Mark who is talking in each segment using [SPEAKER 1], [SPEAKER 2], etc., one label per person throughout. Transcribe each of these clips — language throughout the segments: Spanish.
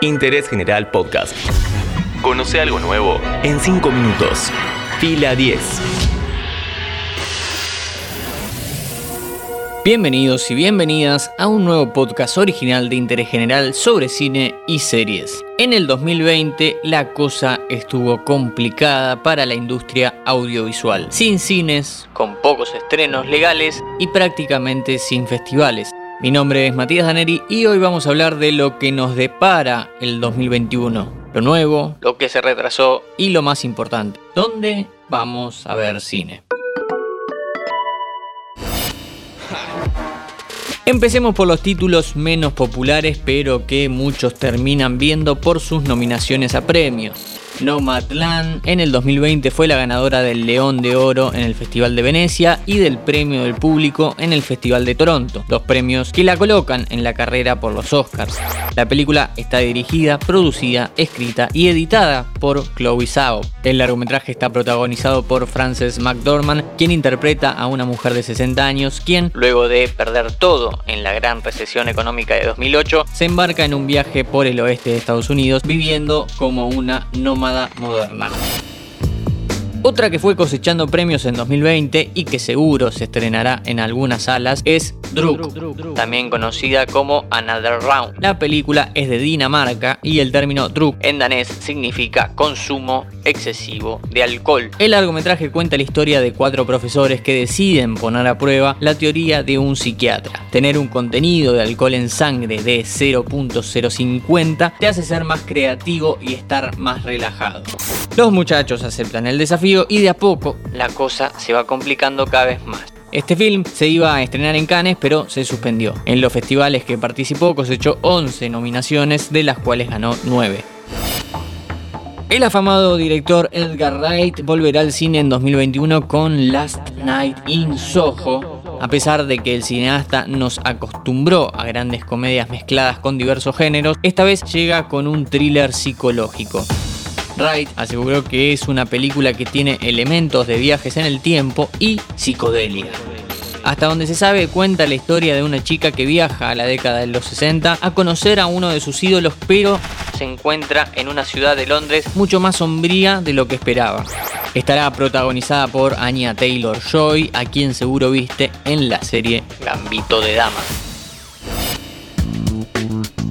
[SPEAKER 1] Interés General Podcast. Conoce algo nuevo en 5 minutos. Fila 10.
[SPEAKER 2] Bienvenidos y bienvenidas a un nuevo podcast original de interés general sobre cine y series. En el 2020 la cosa estuvo complicada para la industria audiovisual, sin cines, con pocos estrenos legales y prácticamente sin festivales. Mi nombre es Matías Daneri y hoy vamos a hablar de lo que nos depara el 2021. Lo nuevo, lo que se retrasó y lo más importante, ¿dónde vamos a ver cine? Empecemos por los títulos menos populares pero que muchos terminan viendo por sus nominaciones a premios. Nomadland en el 2020 fue la ganadora del León de Oro en el Festival de Venecia y del Premio del Público en el Festival de Toronto, dos premios que la colocan en la carrera por los Oscars. La película está dirigida, producida, escrita y editada por Chloe Zhao. El largometraje está protagonizado por Frances McDormand, quien interpreta a una mujer de 60 años, quien, luego de perder todo en la gran recesión económica de 2008, se embarca en un viaje por el oeste de Estados Unidos, viviendo como una nómada moderna. Otra que fue cosechando premios en 2020 y que seguro se estrenará en algunas salas es Druk, también conocida como Another Round. La película es de Dinamarca y el término Druk en danés significa consumo excesivo de alcohol. El largometraje cuenta la historia de cuatro profesores que deciden poner a prueba la teoría de un psiquiatra. Tener un contenido de alcohol en sangre de 0.050 te hace ser más creativo y estar más relajado. Los muchachos aceptan el desafío y de a poco la cosa se va complicando cada vez más. Este film se iba a estrenar en Cannes, pero se suspendió. En los festivales que participó cosechó 11 nominaciones, de las cuales ganó 9. El afamado director Edgar Wright volverá al cine en 2021 con Last Night in Soho, a pesar de que el cineasta nos acostumbró a grandes comedias mezcladas con diversos géneros, esta vez llega con un thriller psicológico. Wright aseguró que es una película que tiene elementos de viajes en el tiempo y psicodelia. Hasta donde se sabe, cuenta la historia de una chica que viaja a la década de los 60 a conocer a uno de sus ídolos, pero se encuentra en una ciudad de Londres mucho más sombría de lo que esperaba. Estará protagonizada por Anya Taylor Joy, a quien seguro viste en la serie Gambito de Dama.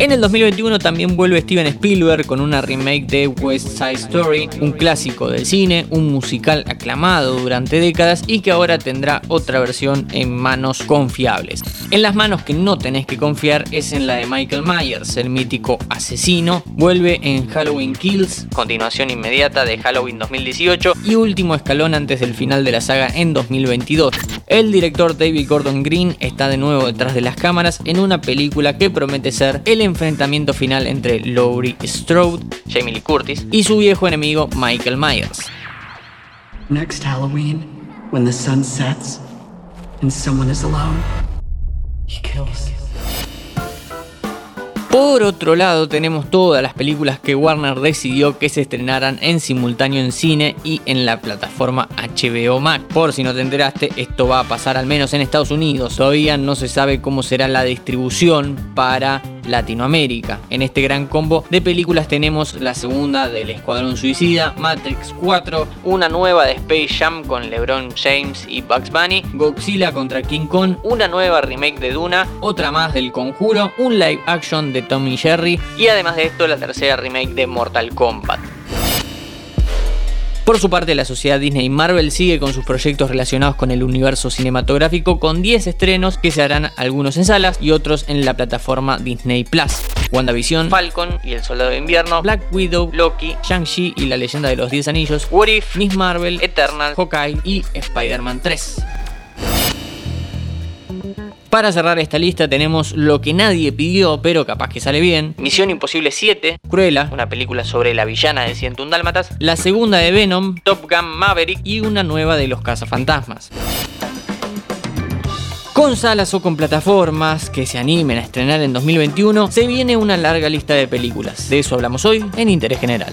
[SPEAKER 2] En el 2021 también vuelve Steven Spielberg con una remake de West Side Story, un clásico del cine, un musical aclamado durante décadas y que ahora tendrá otra versión en manos confiables. En las manos que no tenés que confiar es en la de Michael Myers, el mítico asesino. Vuelve en Halloween Kills, continuación inmediata de Halloween 2018 y último escalón antes del final de la saga en 2022. El director David Gordon Green está de nuevo detrás de las cámaras en una película que promete ser el enfrentamiento final entre Laurie Strode, Jamie Lee Curtis, y su viejo enemigo Michael Myers.
[SPEAKER 3] Next Halloween, when the sun sets and someone is alone, he kills.
[SPEAKER 2] Por otro lado, tenemos todas las películas que Warner decidió que se estrenaran en simultáneo en cine y en la plataforma HBO Max. Por si no te enteraste, esto va a pasar al menos en Estados Unidos. Todavía no se sabe cómo será la distribución para Latinoamérica. En este gran combo de películas tenemos la segunda del Escuadrón Suicida, Matrix 4, una nueva de Space Jam con LeBron James y Bugs Bunny, Godzilla contra King Kong, una nueva remake de Duna, otra más del Conjuro, un live action de Tommy Jerry y además de esto la tercera remake de Mortal Kombat. Por su parte, la sociedad Disney Marvel sigue con sus proyectos relacionados con el universo cinematográfico con 10 estrenos que se harán algunos en salas y otros en la plataforma Disney Plus. WandaVision, Falcon y el Soldado de Invierno, Black Widow, Loki, Shang-Chi y la Leyenda de los 10 Anillos, What If, Miss Marvel, Eternal, Hawkeye y Spider-Man 3. Para cerrar esta lista tenemos lo que nadie pidió, pero capaz que sale bien. Misión Imposible 7, Cruella, una película sobre la villana de 101 Dálmatas. La segunda de Venom, Top Gun Maverick y una nueva de los cazafantasmas. Con salas o con plataformas que se animen a estrenar en 2021, se viene una larga lista de películas. De eso hablamos hoy en Interés General.